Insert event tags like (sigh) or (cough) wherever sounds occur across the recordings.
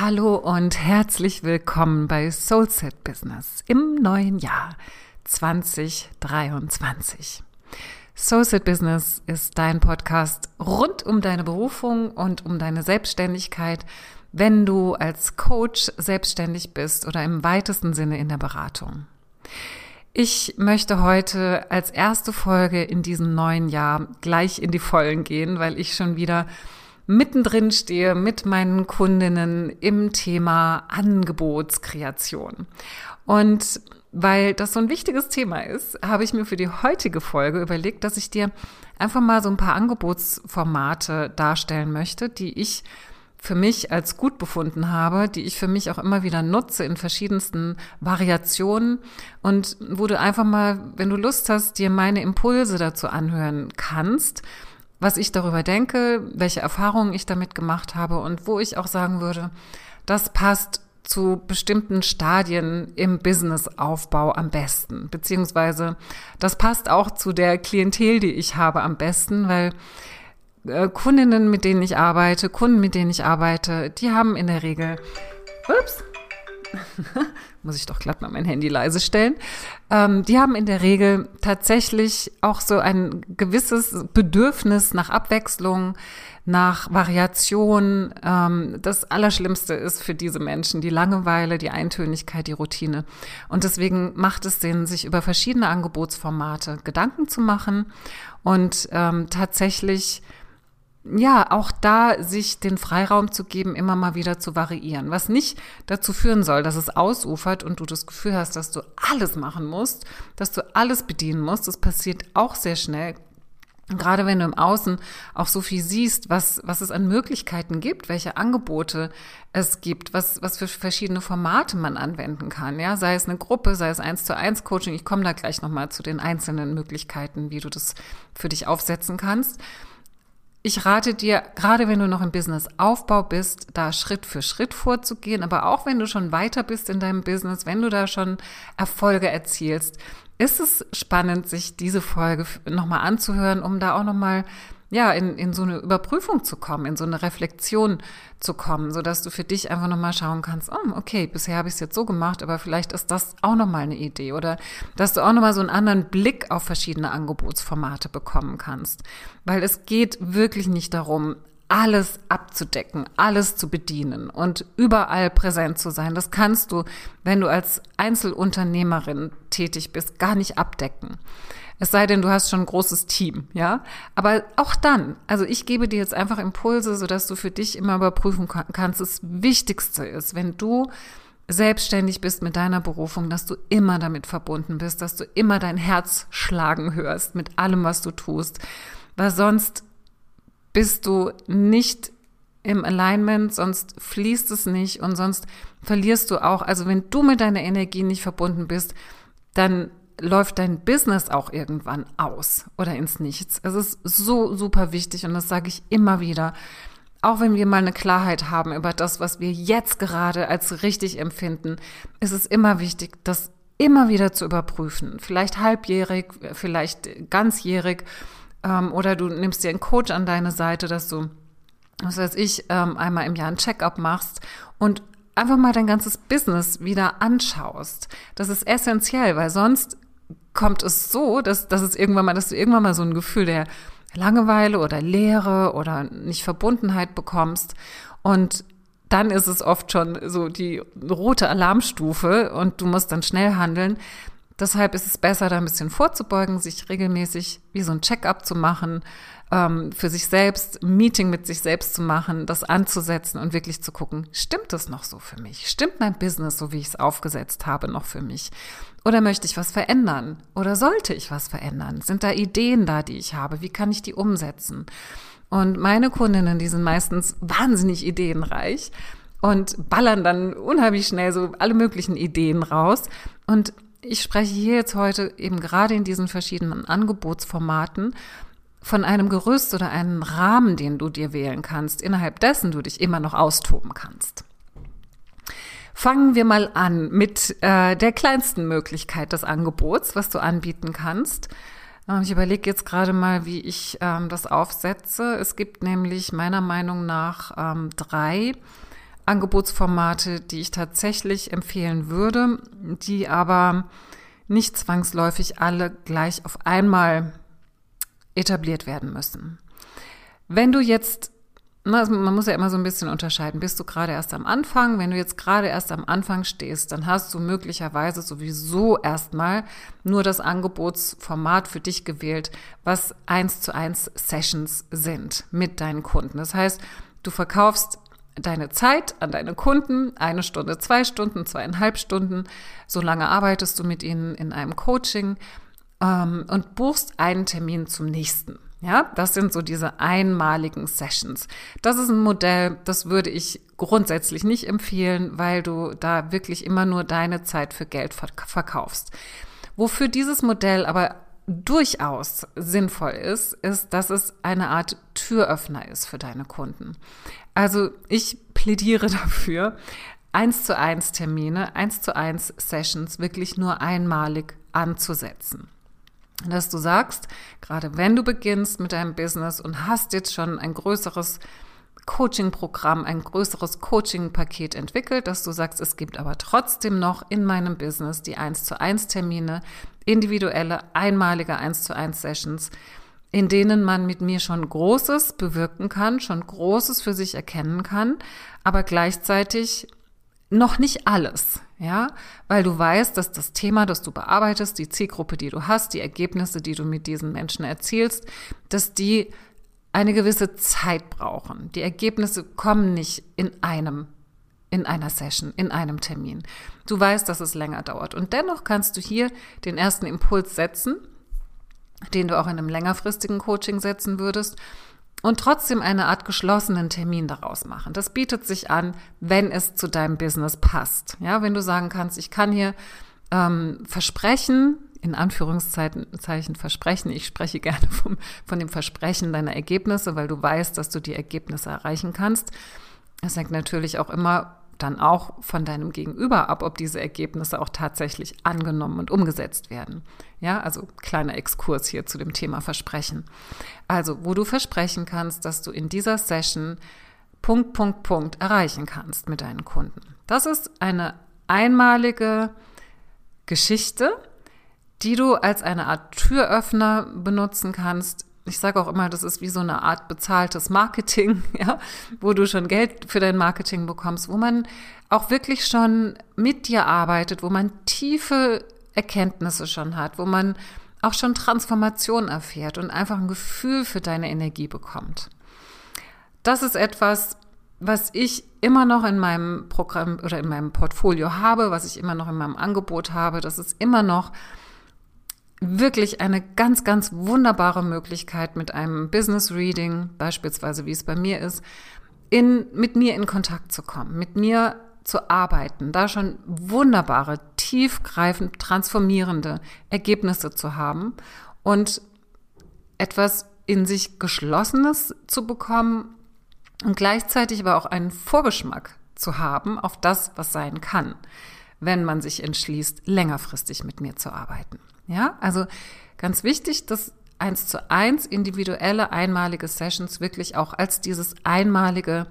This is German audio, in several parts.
Hallo und herzlich willkommen bei Soulset Business im neuen Jahr 2023. Soulset Business ist dein Podcast rund um deine Berufung und um deine Selbstständigkeit, wenn du als Coach selbstständig bist oder im weitesten Sinne in der Beratung. Ich möchte heute als erste Folge in diesem neuen Jahr gleich in die Vollen gehen, weil ich schon wieder mittendrin stehe mit meinen Kundinnen im Thema Angebotskreation. Und weil das so ein wichtiges Thema ist, habe ich mir für die heutige Folge überlegt, dass ich dir einfach mal so ein paar Angebotsformate darstellen möchte, die ich für mich als gut befunden habe, die ich für mich auch immer wieder nutze in verschiedensten Variationen und wo du einfach mal, wenn du Lust hast, dir meine Impulse dazu anhören kannst was ich darüber denke, welche Erfahrungen ich damit gemacht habe und wo ich auch sagen würde, das passt zu bestimmten Stadien im Businessaufbau am besten, beziehungsweise das passt auch zu der Klientel, die ich habe am besten, weil äh, Kundinnen, mit denen ich arbeite, Kunden, mit denen ich arbeite, die haben in der Regel, ups, (laughs) muss ich doch glatt mal mein Handy leise stellen. Ähm, die haben in der Regel tatsächlich auch so ein gewisses Bedürfnis nach Abwechslung, nach Variation. Ähm, das Allerschlimmste ist für diese Menschen die Langeweile, die Eintönigkeit, die Routine. Und deswegen macht es Sinn, sich über verschiedene Angebotsformate Gedanken zu machen und ähm, tatsächlich ja, auch da sich den Freiraum zu geben, immer mal wieder zu variieren. Was nicht dazu führen soll, dass es ausufert und du das Gefühl hast, dass du alles machen musst, dass du alles bedienen musst. Das passiert auch sehr schnell. Gerade wenn du im Außen auch so viel siehst, was, was es an Möglichkeiten gibt, welche Angebote es gibt, was, was für verschiedene Formate man anwenden kann, ja, sei es eine Gruppe, sei es eins zu eins Coaching. Ich komme da gleich nochmal zu den einzelnen Möglichkeiten, wie du das für dich aufsetzen kannst ich rate dir, gerade wenn du noch im Business-Aufbau bist, da Schritt für Schritt vorzugehen. Aber auch wenn du schon weiter bist in deinem Business, wenn du da schon Erfolge erzielst, ist es spannend, sich diese Folge nochmal anzuhören, um da auch nochmal ja, in, in so eine Überprüfung zu kommen, in so eine Reflexion zu kommen, so dass du für dich einfach nochmal schauen kannst, oh, okay, bisher habe ich es jetzt so gemacht, aber vielleicht ist das auch nochmal eine Idee oder dass du auch nochmal so einen anderen Blick auf verschiedene Angebotsformate bekommen kannst. Weil es geht wirklich nicht darum, alles abzudecken, alles zu bedienen und überall präsent zu sein. Das kannst du, wenn du als Einzelunternehmerin tätig bist, gar nicht abdecken. Es sei denn, du hast schon ein großes Team, ja. Aber auch dann, also ich gebe dir jetzt einfach Impulse, sodass du für dich immer überprüfen kannst. Das Wichtigste ist, wenn du selbstständig bist mit deiner Berufung, dass du immer damit verbunden bist, dass du immer dein Herz schlagen hörst mit allem, was du tust. Weil sonst bist du nicht im Alignment, sonst fließt es nicht und sonst verlierst du auch. Also wenn du mit deiner Energie nicht verbunden bist, dann läuft dein Business auch irgendwann aus oder ins Nichts. Es ist so super wichtig und das sage ich immer wieder. Auch wenn wir mal eine Klarheit haben über das, was wir jetzt gerade als richtig empfinden, ist es immer wichtig, das immer wieder zu überprüfen. Vielleicht halbjährig, vielleicht ganzjährig. Ähm, oder du nimmst dir einen Coach an deine Seite, dass du, was weiß ich, ähm, einmal im Jahr ein Check-up machst und einfach mal dein ganzes Business wieder anschaust. Das ist essentiell, weil sonst kommt es so, dass, dass es irgendwann mal, dass du irgendwann mal so ein Gefühl der Langeweile oder Leere oder nicht Verbundenheit bekommst. Und dann ist es oft schon so die rote Alarmstufe und du musst dann schnell handeln. Deshalb ist es besser, da ein bisschen vorzubeugen, sich regelmäßig wie so ein Check-up zu machen, ähm, für sich selbst, ein Meeting mit sich selbst zu machen, das anzusetzen und wirklich zu gucken, stimmt das noch so für mich? Stimmt mein Business, so wie ich es aufgesetzt habe, noch für mich? Oder möchte ich was verändern? Oder sollte ich was verändern? Sind da Ideen da, die ich habe? Wie kann ich die umsetzen? Und meine Kundinnen, die sind meistens wahnsinnig ideenreich und ballern dann unheimlich schnell so alle möglichen Ideen raus. Und ich spreche hier jetzt heute eben gerade in diesen verschiedenen Angebotsformaten von einem Gerüst oder einem Rahmen, den du dir wählen kannst, innerhalb dessen du dich immer noch austoben kannst. Fangen wir mal an mit äh, der kleinsten Möglichkeit des Angebots, was du anbieten kannst. Ähm, ich überlege jetzt gerade mal, wie ich ähm, das aufsetze. Es gibt nämlich meiner Meinung nach ähm, drei Angebotsformate, die ich tatsächlich empfehlen würde, die aber nicht zwangsläufig alle gleich auf einmal etabliert werden müssen. Wenn du jetzt, also man muss ja immer so ein bisschen unterscheiden, bist du gerade erst am Anfang? Wenn du jetzt gerade erst am Anfang stehst, dann hast du möglicherweise sowieso erstmal nur das Angebotsformat für dich gewählt, was eins zu eins Sessions sind mit deinen Kunden. Das heißt, du verkaufst deine Zeit an deine Kunden, eine Stunde, zwei Stunden, zweieinhalb Stunden, so lange arbeitest du mit ihnen in einem Coaching ähm, und buchst einen Termin zum nächsten. Ja, das sind so diese einmaligen Sessions. Das ist ein Modell, das würde ich grundsätzlich nicht empfehlen, weil du da wirklich immer nur deine Zeit für Geld verkaufst. Wofür dieses Modell aber durchaus sinnvoll ist, ist, dass es eine Art Türöffner ist für deine Kunden. Also ich plädiere (laughs) dafür, eins zu eins Termine, eins zu eins Sessions wirklich nur einmalig anzusetzen. Dass du sagst, gerade wenn du beginnst mit deinem Business und hast jetzt schon ein größeres Coaching-Programm, ein größeres Coaching-Paket entwickelt, dass du sagst, es gibt aber trotzdem noch in meinem Business die 1 zu 1 Termine, individuelle, einmalige 1 zu 1 Sessions, in denen man mit mir schon Großes bewirken kann, schon Großes für sich erkennen kann, aber gleichzeitig noch nicht alles, ja, weil du weißt, dass das Thema, das du bearbeitest, die Zielgruppe, die du hast, die Ergebnisse, die du mit diesen Menschen erzielst, dass die eine gewisse Zeit brauchen. Die Ergebnisse kommen nicht in einem, in einer Session, in einem Termin. Du weißt, dass es länger dauert. Und dennoch kannst du hier den ersten Impuls setzen, den du auch in einem längerfristigen Coaching setzen würdest und trotzdem eine Art geschlossenen Termin daraus machen. Das bietet sich an, wenn es zu deinem Business passt. Ja, wenn du sagen kannst, ich kann hier ähm, versprechen, in Anführungszeichen Versprechen. Ich spreche (laughs) gerne vom, von dem Versprechen deiner Ergebnisse, weil du weißt, dass du die Ergebnisse erreichen kannst. Es hängt natürlich auch immer dann auch von deinem Gegenüber ab, ob diese Ergebnisse auch tatsächlich angenommen und umgesetzt werden. Ja, also kleiner Exkurs hier zu dem Thema Versprechen. Also, wo du versprechen kannst, dass du in dieser Session Punkt, Punkt, Punkt erreichen kannst mit deinen Kunden. Das ist eine einmalige Geschichte, die du als eine Art Türöffner benutzen kannst. Ich sage auch immer, das ist wie so eine Art bezahltes Marketing, (laughs) ja, wo du schon Geld für dein Marketing bekommst, wo man auch wirklich schon mit dir arbeitet, wo man tiefe Erkenntnisse schon hat, wo man auch schon Transformation erfährt und einfach ein Gefühl für deine Energie bekommt. Das ist etwas, was ich immer noch in meinem Programm oder in meinem Portfolio habe, was ich immer noch in meinem Angebot habe. Das ist immer noch wirklich eine ganz, ganz wunderbare Möglichkeit mit einem Business Reading, beispielsweise wie es bei mir ist, in, mit mir in Kontakt zu kommen, mit mir zu arbeiten, da schon wunderbare, tiefgreifend transformierende Ergebnisse zu haben und etwas in sich Geschlossenes zu bekommen und gleichzeitig aber auch einen Vorgeschmack zu haben auf das, was sein kann, wenn man sich entschließt, längerfristig mit mir zu arbeiten. Ja, also ganz wichtig, dass eins zu eins individuelle einmalige Sessions wirklich auch als dieses einmalige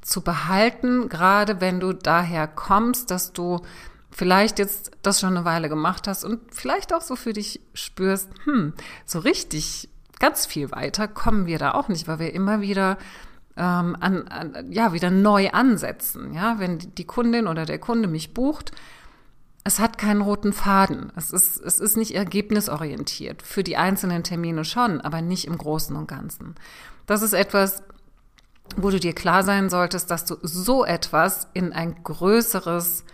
zu behalten, gerade wenn du daher kommst, dass du vielleicht jetzt das schon eine Weile gemacht hast und vielleicht auch so für dich spürst, hm, so richtig ganz viel weiter kommen wir da auch nicht, weil wir immer wieder ähm, an, an, ja wieder neu ansetzen. Ja, wenn die Kundin oder der Kunde mich bucht, es hat keinen roten Faden. Es ist, es ist nicht ergebnisorientiert. Für die einzelnen Termine schon, aber nicht im Großen und Ganzen. Das ist etwas, wo du dir klar sein solltest, dass du so etwas in ein größeres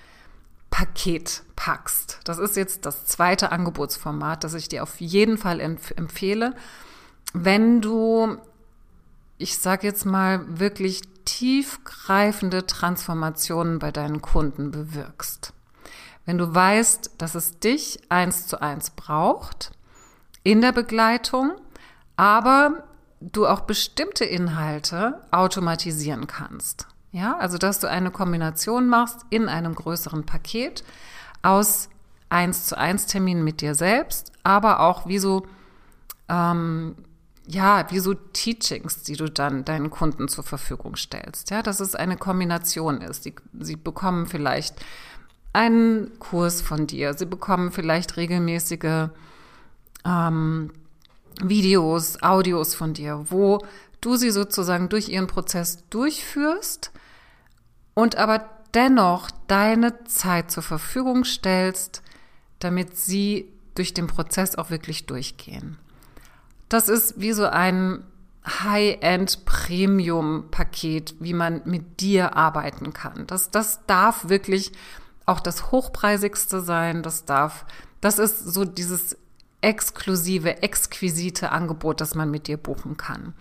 Paket packst. Das ist jetzt das zweite Angebotsformat, das ich dir auf jeden Fall empf empfehle. Wenn du, ich sage jetzt mal, wirklich tiefgreifende Transformationen bei deinen Kunden bewirkst. Wenn du weißt, dass es dich eins zu eins braucht in der Begleitung, aber du auch bestimmte Inhalte automatisieren kannst. Ja, also dass du eine Kombination machst in einem größeren Paket aus eins zu eins Terminen mit dir selbst, aber auch wie so ähm, ja, wie so Teachings, die du dann deinen Kunden zur Verfügung stellst. Ja, dass es eine Kombination ist. Sie, sie bekommen vielleicht einen Kurs von dir. Sie bekommen vielleicht regelmäßige ähm, Videos, Audios von dir, wo du sie sozusagen durch ihren Prozess durchführst und aber dennoch deine Zeit zur Verfügung stellst, damit sie durch den Prozess auch wirklich durchgehen. Das ist wie so ein High-End-Premium-Paket, wie man mit dir arbeiten kann. Das, das darf wirklich auch das hochpreisigste sein. Das darf, das ist so dieses exklusive, exquisite Angebot, das man mit dir buchen kann.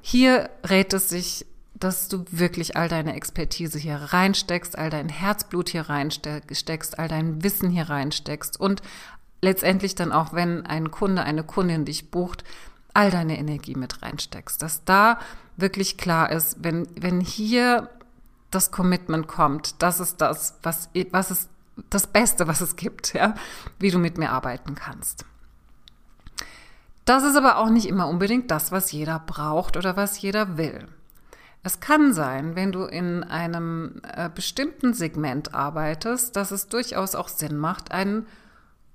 Hier rät es sich, dass du wirklich all deine Expertise hier reinsteckst, all dein Herzblut hier reinsteckst, all dein Wissen hier reinsteckst und letztendlich dann auch, wenn ein Kunde, eine Kundin dich bucht, all deine Energie mit reinsteckst. Dass da wirklich klar ist, wenn, wenn hier das Commitment kommt, das ist das, was, was ist das Beste, was es gibt, ja, wie du mit mir arbeiten kannst. Das ist aber auch nicht immer unbedingt das, was jeder braucht oder was jeder will. Es kann sein, wenn du in einem äh, bestimmten Segment arbeitest, dass es durchaus auch Sinn macht, einen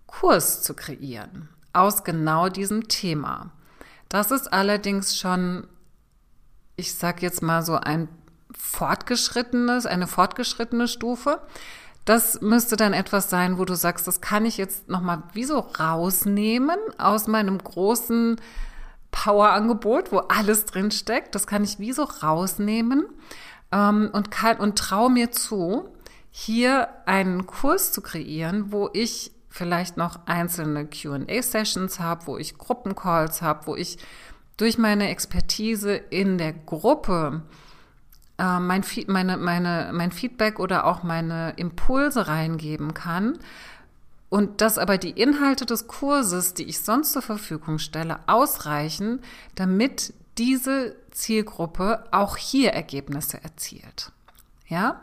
Kurs zu kreieren aus genau diesem Thema. Das ist allerdings schon, ich sag jetzt mal so ein fortgeschrittenes, eine fortgeschrittene Stufe. Das müsste dann etwas sein, wo du sagst, das kann ich jetzt nochmal wie so rausnehmen aus meinem großen Power-Angebot, wo alles drin steckt. Das kann ich wie so rausnehmen ähm, und, kann, und traue mir zu, hier einen Kurs zu kreieren, wo ich vielleicht noch einzelne QA-Sessions habe, wo ich Gruppencalls habe, wo ich durch meine Expertise in der Gruppe äh, mein, meine, meine, mein Feedback oder auch meine Impulse reingeben kann und dass aber die Inhalte des Kurses, die ich sonst zur Verfügung stelle, ausreichen, damit diese Zielgruppe auch hier Ergebnisse erzielt. Ja?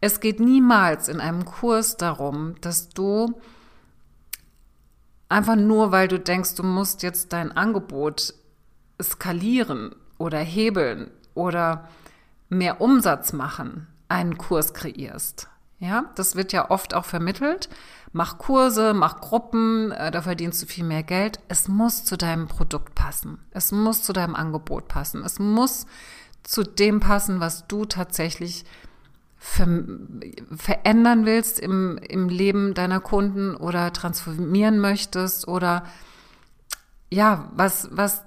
Es geht niemals in einem Kurs darum, dass du einfach nur, weil du denkst, du musst jetzt dein Angebot skalieren oder hebeln oder mehr Umsatz machen, einen Kurs kreierst. Ja, das wird ja oft auch vermittelt. Mach Kurse, mach Gruppen, äh, da verdienst du viel mehr Geld. Es muss zu deinem Produkt passen. Es muss zu deinem Angebot passen. Es muss zu dem passen, was du tatsächlich ver verändern willst im, im Leben deiner Kunden oder transformieren möchtest oder ja, was, was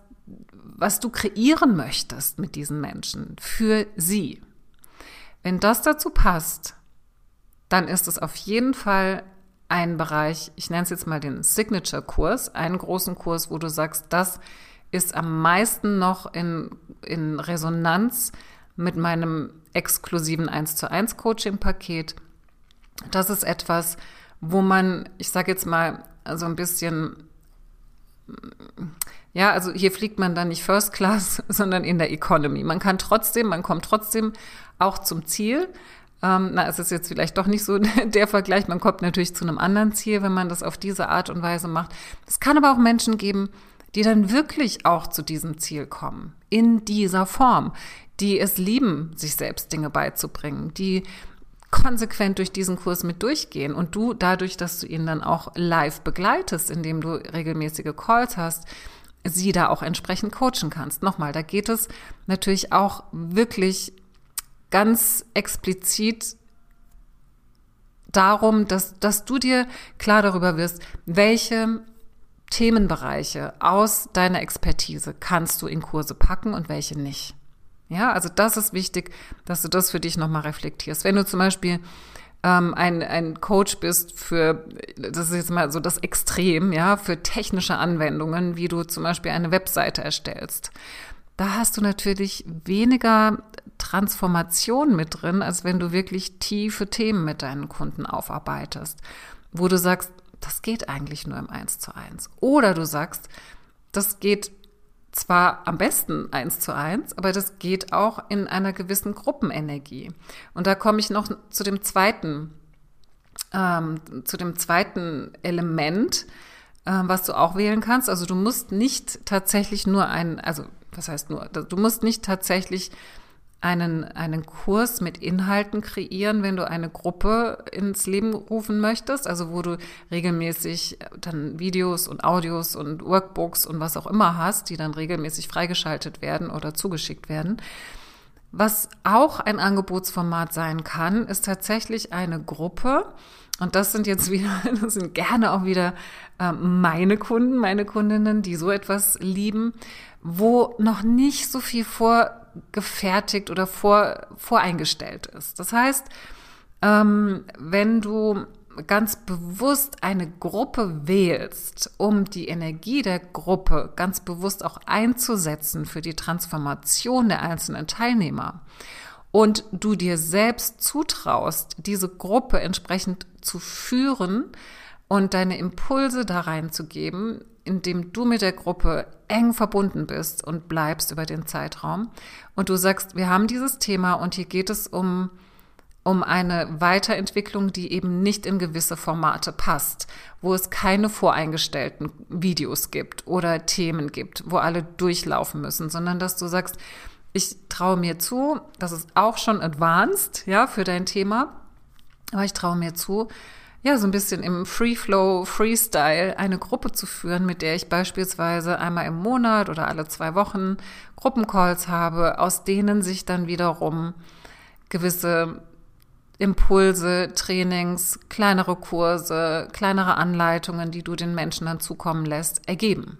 was du kreieren möchtest mit diesen Menschen für sie. Wenn das dazu passt, dann ist es auf jeden Fall ein Bereich, ich nenne es jetzt mal den Signature-Kurs, einen großen Kurs, wo du sagst, das ist am meisten noch in, in Resonanz mit meinem exklusiven 1 zu 1 Coaching-Paket. Das ist etwas, wo man, ich sage jetzt mal, so ein bisschen ja, also hier fliegt man dann nicht First Class, (laughs) sondern in der Economy. Man kann trotzdem, man kommt trotzdem auch zum Ziel. Ähm, na, es ist jetzt vielleicht doch nicht so (laughs) der Vergleich. Man kommt natürlich zu einem anderen Ziel, wenn man das auf diese Art und Weise macht. Es kann aber auch Menschen geben, die dann wirklich auch zu diesem Ziel kommen. In dieser Form. Die es lieben, sich selbst Dinge beizubringen. Die konsequent durch diesen Kurs mit durchgehen und du dadurch, dass du ihn dann auch live begleitest, indem du regelmäßige Calls hast, sie da auch entsprechend coachen kannst. Nochmal, da geht es natürlich auch wirklich ganz explizit darum, dass, dass du dir klar darüber wirst, welche Themenbereiche aus deiner Expertise kannst du in Kurse packen und welche nicht. Ja, also das ist wichtig, dass du das für dich nochmal reflektierst. Wenn du zum Beispiel ähm, ein, ein Coach bist für, das ist jetzt mal so das Extrem, ja, für technische Anwendungen, wie du zum Beispiel eine Webseite erstellst. Da hast du natürlich weniger Transformation mit drin, als wenn du wirklich tiefe Themen mit deinen Kunden aufarbeitest, wo du sagst, das geht eigentlich nur im Eins zu eins. Oder du sagst, das geht zwar am besten eins zu eins, aber das geht auch in einer gewissen Gruppenenergie. Und da komme ich noch zu dem zweiten, ähm, zu dem zweiten Element, äh, was du auch wählen kannst. Also du musst nicht tatsächlich nur ein, also was heißt nur, du musst nicht tatsächlich einen, einen Kurs mit Inhalten kreieren, wenn du eine Gruppe ins Leben rufen möchtest, also wo du regelmäßig dann Videos und Audios und Workbooks und was auch immer hast, die dann regelmäßig freigeschaltet werden oder zugeschickt werden. Was auch ein Angebotsformat sein kann, ist tatsächlich eine Gruppe, und das sind jetzt wieder, (laughs) das sind gerne auch wieder äh, meine Kunden, meine Kundinnen, die so etwas lieben, wo noch nicht so viel vorgefertigt oder vor, voreingestellt ist. Das heißt, ähm, wenn du ganz bewusst eine Gruppe wählst, um die Energie der Gruppe ganz bewusst auch einzusetzen für die Transformation der einzelnen Teilnehmer. Und du dir selbst zutraust, diese Gruppe entsprechend zu führen und deine Impulse da reinzugeben, indem du mit der Gruppe eng verbunden bist und bleibst über den Zeitraum. Und du sagst, wir haben dieses Thema und hier geht es um um eine Weiterentwicklung, die eben nicht in gewisse Formate passt, wo es keine voreingestellten Videos gibt oder Themen gibt, wo alle durchlaufen müssen, sondern dass du sagst, ich traue mir zu, das ist auch schon advanced, ja, für dein Thema, aber ich traue mir zu, ja, so ein bisschen im Free Flow, Freestyle eine Gruppe zu führen, mit der ich beispielsweise einmal im Monat oder alle zwei Wochen Gruppencalls habe, aus denen sich dann wiederum gewisse Impulse, Trainings, kleinere Kurse, kleinere Anleitungen, die du den Menschen dann zukommen lässt, ergeben.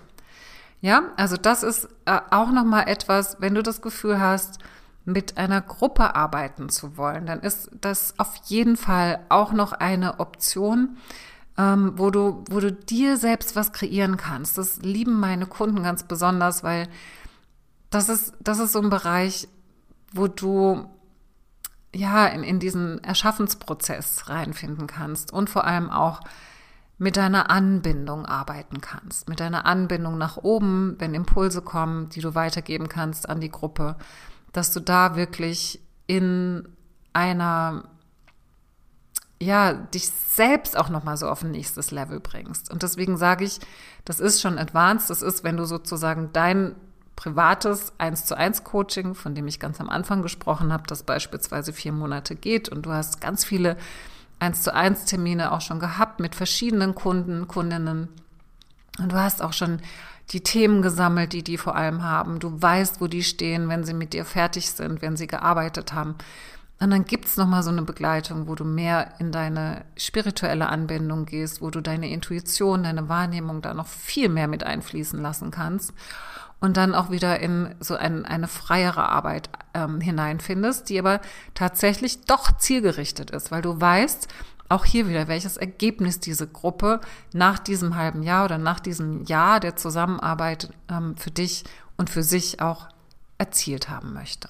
Ja, also das ist äh, auch nochmal etwas, wenn du das Gefühl hast, mit einer Gruppe arbeiten zu wollen, dann ist das auf jeden Fall auch noch eine Option, ähm, wo du, wo du dir selbst was kreieren kannst. Das lieben meine Kunden ganz besonders, weil das ist, das ist so ein Bereich, wo du ja in, in diesen Erschaffensprozess reinfinden kannst und vor allem auch mit deiner Anbindung arbeiten kannst, mit deiner Anbindung nach oben, wenn Impulse kommen, die du weitergeben kannst an die Gruppe, dass du da wirklich in einer ja, dich selbst auch noch mal so auf ein nächstes Level bringst. Und deswegen sage ich, das ist schon advanced, das ist, wenn du sozusagen dein privates 1 zu 1 Coaching, von dem ich ganz am Anfang gesprochen habe, das beispielsweise vier Monate geht und du hast ganz viele 1 zu 1 Termine auch schon gehabt mit verschiedenen Kunden, Kundinnen und du hast auch schon die Themen gesammelt, die die vor allem haben. Du weißt, wo die stehen, wenn sie mit dir fertig sind, wenn sie gearbeitet haben. Und dann gibt's noch mal so eine Begleitung, wo du mehr in deine spirituelle Anbindung gehst, wo du deine Intuition, deine Wahrnehmung da noch viel mehr mit einfließen lassen kannst und dann auch wieder in so ein, eine freiere Arbeit ähm, hineinfindest, die aber tatsächlich doch zielgerichtet ist, weil du weißt, auch hier wieder, welches Ergebnis diese Gruppe nach diesem halben Jahr oder nach diesem Jahr der Zusammenarbeit ähm, für dich und für sich auch erzielt haben möchte.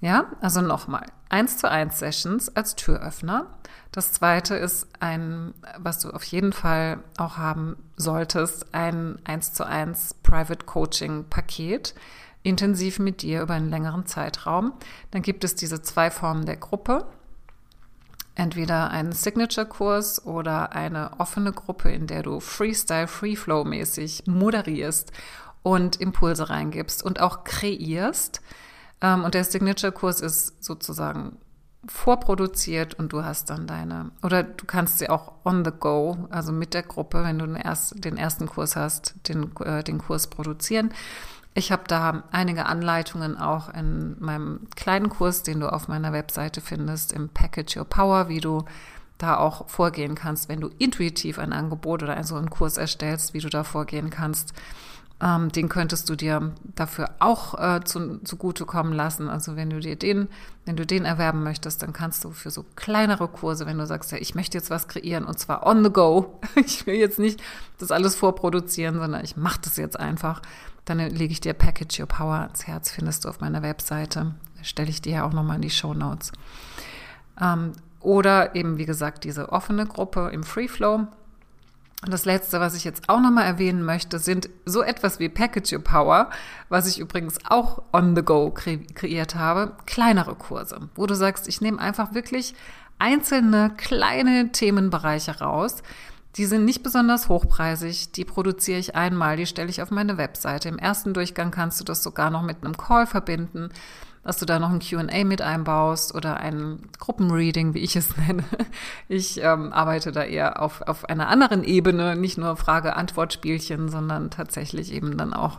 Ja, also nochmal, eins zu eins Sessions als Türöffner. Das zweite ist ein, was du auf jeden Fall auch haben solltest, ein eins zu eins Private Coaching Paket, intensiv mit dir über einen längeren Zeitraum. Dann gibt es diese zwei Formen der Gruppe entweder einen Signature-Kurs oder eine offene Gruppe, in der du Freestyle, Freeflow-mäßig moderierst und Impulse reingibst und auch kreierst. Ähm, und der Signature-Kurs ist sozusagen vorproduziert und du hast dann deine, oder du kannst sie auch on the go, also mit der Gruppe, wenn du den, erst, den ersten Kurs hast, den, äh, den Kurs produzieren. Ich habe da einige Anleitungen auch in meinem kleinen Kurs, den du auf meiner Webseite findest, im Package Your Power, wie du da auch vorgehen kannst, wenn du intuitiv ein Angebot oder so einen Kurs erstellst, wie du da vorgehen kannst. Ähm, den könntest du dir dafür auch äh, zu, zugutekommen lassen. Also wenn du dir den, wenn du den erwerben möchtest, dann kannst du für so kleinere Kurse, wenn du sagst, ja, ich möchte jetzt was kreieren und zwar on the go. (laughs) Ich will jetzt nicht das alles vorproduzieren, sondern ich mache das jetzt einfach. Dann lege ich dir Package Your Power ans Herz, findest du auf meiner Webseite. Stelle ich dir ja auch nochmal in die Show Notes. Ähm, oder eben, wie gesagt, diese offene Gruppe im Free Flow und das letzte, was ich jetzt auch nochmal erwähnen möchte, sind so etwas wie Package Your Power, was ich übrigens auch on the go kre kreiert habe, kleinere Kurse, wo du sagst, ich nehme einfach wirklich einzelne kleine Themenbereiche raus, Die sind nicht besonders hochpreisig, die produziere ich einmal, die stelle ich auf meine Webseite. Im ersten Durchgang kannst du das sogar noch mit einem Call verbinden, dass du da noch ein QA mit einbaust oder ein Gruppenreading, wie ich es (laughs) nenne. Ich ähm, arbeite da eher auf, auf einer anderen Ebene, nicht nur Frage-Antwort-Spielchen, sondern tatsächlich eben dann auch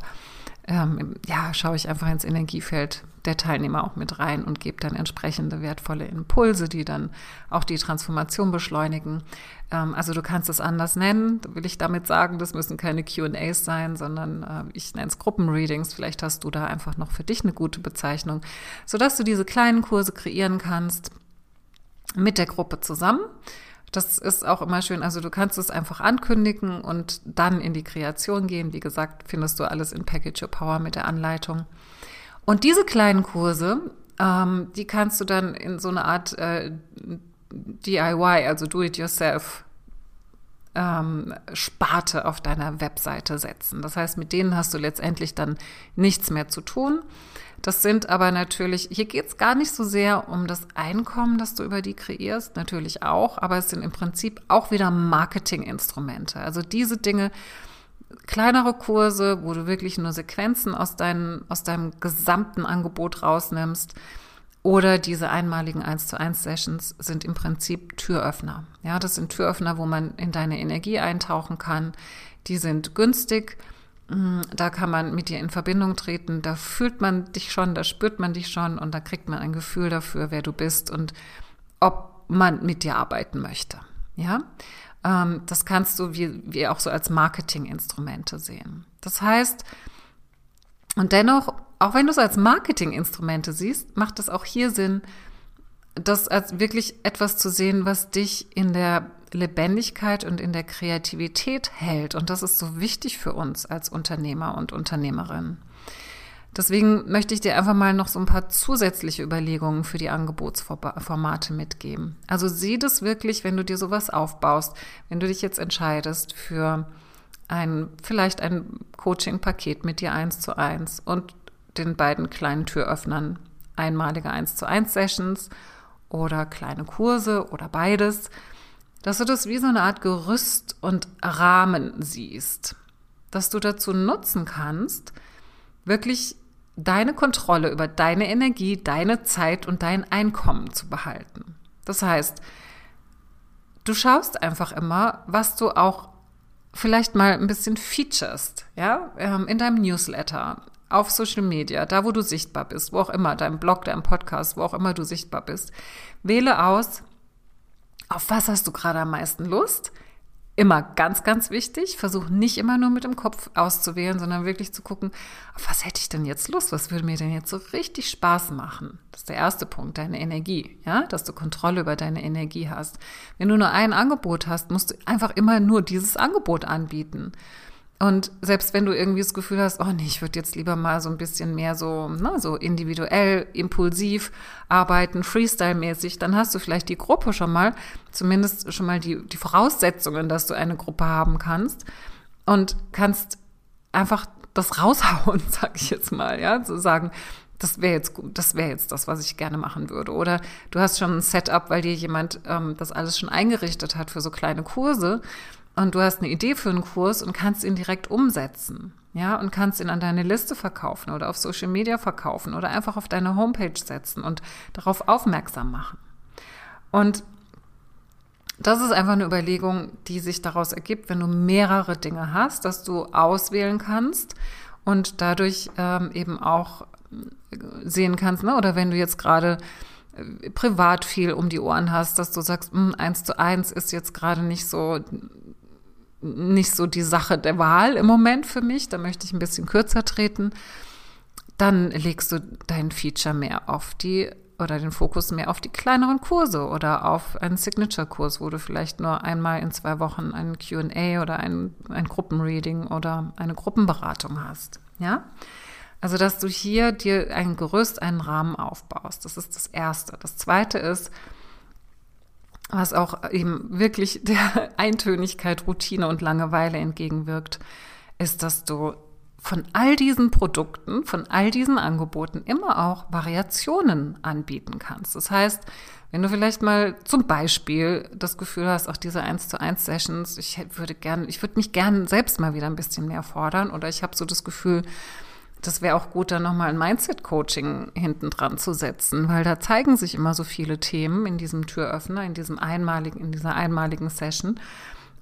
ähm, ja, schaue ich einfach ins Energiefeld der Teilnehmer auch mit rein und gebe dann entsprechende wertvolle Impulse, die dann auch die Transformation beschleunigen. Ähm, also du kannst es anders nennen, will ich damit sagen, das müssen keine QAs sein, sondern äh, ich nenne es Gruppenreadings. Vielleicht hast du da einfach noch für dich eine gute Bezeichnung, sodass du diese kleinen Kurse kreieren kannst mit der Gruppe zusammen das ist auch immer schön. Also du kannst es einfach ankündigen und dann in die Kreation gehen. Wie gesagt, findest du alles in Package Your Power mit der Anleitung. Und diese kleinen Kurse, ähm, die kannst du dann in so eine Art äh, DIY, also Do-it-yourself, ähm, Sparte auf deiner Webseite setzen. Das heißt, mit denen hast du letztendlich dann nichts mehr zu tun. Das sind aber natürlich, hier geht es gar nicht so sehr um das Einkommen, das du über die kreierst, natürlich auch, aber es sind im Prinzip auch wieder Marketinginstrumente. Also diese Dinge, kleinere Kurse, wo du wirklich nur Sequenzen aus, dein, aus deinem gesamten Angebot rausnimmst, oder diese einmaligen 1 zu 1 Sessions sind im Prinzip Türöffner. Ja, das sind Türöffner, wo man in deine Energie eintauchen kann. Die sind günstig da kann man mit dir in Verbindung treten, da fühlt man dich schon, da spürt man dich schon und da kriegt man ein Gefühl dafür, wer du bist und ob man mit dir arbeiten möchte. Ja, ähm, das kannst du wie, wie auch so als Marketinginstrumente sehen. Das heißt, und dennoch, auch wenn du es als Marketinginstrumente siehst, macht es auch hier Sinn, das als wirklich etwas zu sehen, was dich in der Lebendigkeit und in der Kreativität hält. Und das ist so wichtig für uns als Unternehmer und Unternehmerin. Deswegen möchte ich dir einfach mal noch so ein paar zusätzliche Überlegungen für die Angebotsformate mitgeben. Also sieh das wirklich, wenn du dir sowas aufbaust, wenn du dich jetzt entscheidest für ein, vielleicht ein Coaching-Paket mit dir eins zu eins und den beiden kleinen Türöffnern, einmalige eins zu eins Sessions oder kleine Kurse oder beides dass du das wie so eine Art Gerüst und Rahmen siehst, dass du dazu nutzen kannst, wirklich deine Kontrolle über deine Energie, deine Zeit und dein Einkommen zu behalten. Das heißt, du schaust einfach immer, was du auch vielleicht mal ein bisschen featurest, ja, ähm, in deinem Newsletter, auf Social Media, da wo du sichtbar bist, wo auch immer, deinem Blog, deinem Podcast, wo auch immer du sichtbar bist. Wähle aus, auf was hast du gerade am meisten Lust? Immer ganz, ganz wichtig. Versuch nicht immer nur mit dem Kopf auszuwählen, sondern wirklich zu gucken, auf was hätte ich denn jetzt Lust? Was würde mir denn jetzt so richtig Spaß machen? Das ist der erste Punkt, deine Energie, ja, dass du Kontrolle über deine Energie hast. Wenn du nur ein Angebot hast, musst du einfach immer nur dieses Angebot anbieten. Und selbst wenn du irgendwie das Gefühl hast, oh nee, ich würde jetzt lieber mal so ein bisschen mehr so, ne, so individuell, impulsiv arbeiten, Freestyle-mäßig, dann hast du vielleicht die Gruppe schon mal, zumindest schon mal die, die Voraussetzungen, dass du eine Gruppe haben kannst und kannst einfach das raushauen, (laughs) sag ich jetzt mal, ja, zu sagen, das wäre jetzt gut, das wäre jetzt das, was ich gerne machen würde. Oder du hast schon ein Setup, weil dir jemand ähm, das alles schon eingerichtet hat für so kleine Kurse und du hast eine Idee für einen Kurs und kannst ihn direkt umsetzen. Ja, und kannst ihn an deine Liste verkaufen oder auf Social Media verkaufen oder einfach auf deine Homepage setzen und darauf aufmerksam machen. Und das ist einfach eine Überlegung, die sich daraus ergibt, wenn du mehrere Dinge hast, dass du auswählen kannst und dadurch ähm, eben auch sehen kannst, ne? oder wenn du jetzt gerade äh, privat viel um die Ohren hast, dass du sagst, hm, eins zu eins ist jetzt gerade nicht so nicht so die Sache der Wahl im Moment für mich, da möchte ich ein bisschen kürzer treten, dann legst du dein Feature mehr auf die oder den Fokus mehr auf die kleineren Kurse oder auf einen Signature-Kurs, wo du vielleicht nur einmal in zwei Wochen ein QA oder ein, ein Gruppenreading oder eine Gruppenberatung hast. Ja? Also, dass du hier dir ein Gerüst, einen Rahmen aufbaust. Das ist das Erste. Das Zweite ist, was auch eben wirklich der (laughs) Eintönigkeit, Routine und Langeweile entgegenwirkt, ist, dass du von all diesen Produkten, von all diesen Angeboten immer auch Variationen anbieten kannst. Das heißt, Wenn du vielleicht mal zum Beispiel das Gefühl hast, auch diese 1 zu 1 Sessions, ich würde gerne, ich würde mich gerne selbst mal wieder ein bisschen mehr fordern oder ich habe so das Gefühl, das wäre auch gut, da nochmal ein Mindset-Coaching hinten dran zu setzen, weil da zeigen sich immer so viele Themen in diesem Türöffner, in diesem einmaligen, in dieser einmaligen Session.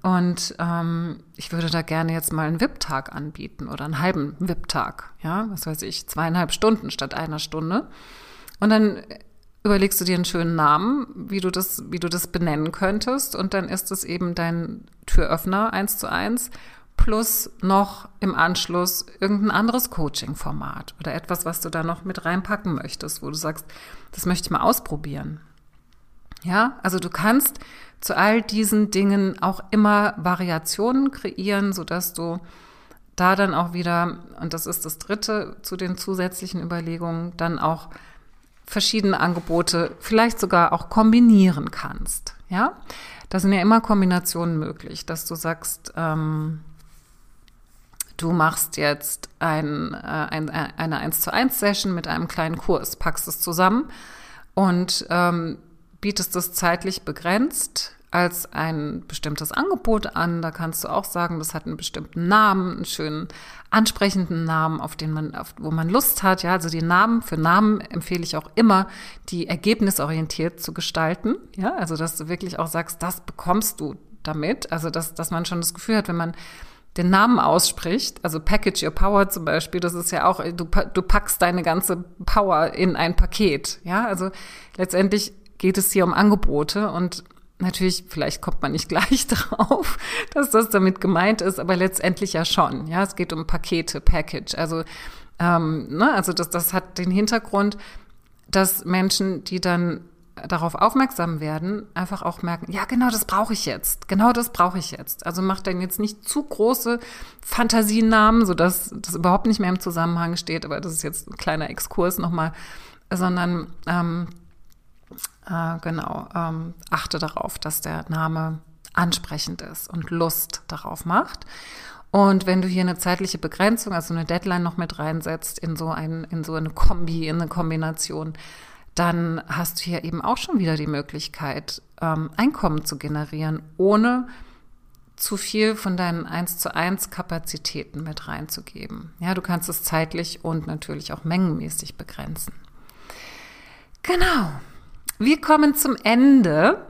Und ähm, ich würde da gerne jetzt mal einen VIP-Tag anbieten oder einen halben VIP-Tag, ja, was weiß ich, zweieinhalb Stunden statt einer Stunde. Und dann überlegst du dir einen schönen Namen, wie du das, wie du das benennen könntest. Und dann ist es eben dein Türöffner eins zu eins plus noch im Anschluss irgendein anderes Coaching-Format oder etwas, was du da noch mit reinpacken möchtest, wo du sagst, das möchte ich mal ausprobieren. Ja, also du kannst zu all diesen Dingen auch immer Variationen kreieren, so dass du da dann auch wieder, und das ist das dritte zu den zusätzlichen Überlegungen, dann auch verschiedene Angebote vielleicht sogar auch kombinieren kannst. Ja, da sind ja immer Kombinationen möglich, dass du sagst, ähm, du machst jetzt ein, äh, ein, äh, eine 1 zu 1 Session mit einem kleinen Kurs, packst es zusammen und ähm, bietest es zeitlich begrenzt als ein bestimmtes Angebot an. Da kannst du auch sagen, das hat einen bestimmten Namen, einen schönen ansprechenden Namen, auf den man, auf, wo man Lust hat. Ja, also die Namen für Namen empfehle ich auch immer, die ergebnisorientiert zu gestalten. Ja, also dass du wirklich auch sagst, das bekommst du damit. Also dass, dass man schon das Gefühl hat, wenn man den Namen ausspricht, also Package Your Power zum Beispiel, das ist ja auch, du, du packst deine ganze Power in ein Paket. Ja, also letztendlich geht es hier um Angebote und natürlich, vielleicht kommt man nicht (laughs) gleich drauf, dass das damit gemeint ist, aber letztendlich ja schon. Ja, es geht um Pakete, Package. Also, ähm, ne, also das, das hat den Hintergrund, dass Menschen, die dann darauf aufmerksam werden, einfach auch merken, ja, genau das brauche ich jetzt. Genau das brauche ich jetzt. Also macht dann jetzt nicht zu große Fantasienamen, sodass das überhaupt nicht mehr im Zusammenhang steht, aber das ist jetzt ein kleiner Exkurs nochmal, sondern ähm, äh, genau, ähm, achte darauf, dass der Name ansprechend ist und Lust darauf macht. Und wenn du hier eine zeitliche Begrenzung, also eine Deadline noch mit reinsetzt in so ein, in so eine Kombi, in eine Kombination, dann hast du hier eben auch schon wieder die Möglichkeit, ähm, Einkommen zu generieren, ohne zu viel von deinen 1 zu 1 Kapazitäten mit reinzugeben. Ja, du kannst es zeitlich und natürlich auch mengenmäßig begrenzen. Genau. Wir kommen zum Ende.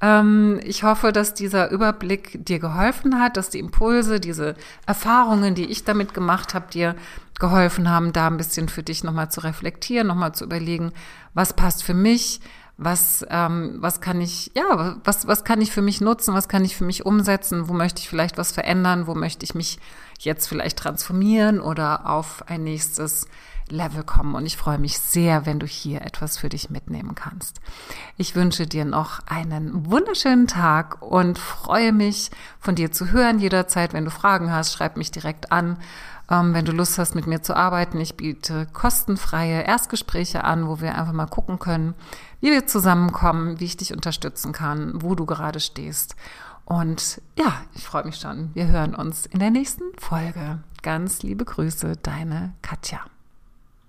Ähm, ich hoffe, dass dieser Überblick dir geholfen hat, dass die Impulse, diese Erfahrungen, die ich damit gemacht habe, dir geholfen haben, da ein bisschen für dich nochmal zu reflektieren, nochmal zu überlegen, was passt für mich, was, ähm, was kann ich, ja, was, was kann ich für mich nutzen, was kann ich für mich umsetzen, wo möchte ich vielleicht was verändern, wo möchte ich mich jetzt vielleicht transformieren oder auf ein nächstes Level kommen. Und ich freue mich sehr, wenn du hier etwas für dich mitnehmen kannst. Ich wünsche dir noch einen wunderschönen Tag und freue mich, von dir zu hören jederzeit. Wenn du Fragen hast, schreib mich direkt an. Ähm, wenn du Lust hast, mit mir zu arbeiten, ich biete kostenfreie Erstgespräche an, wo wir einfach mal gucken können, wie wir zusammenkommen, wie ich dich unterstützen kann, wo du gerade stehst. Und ja, ich freue mich schon. Wir hören uns in der nächsten Folge. Ganz liebe Grüße, deine Katja.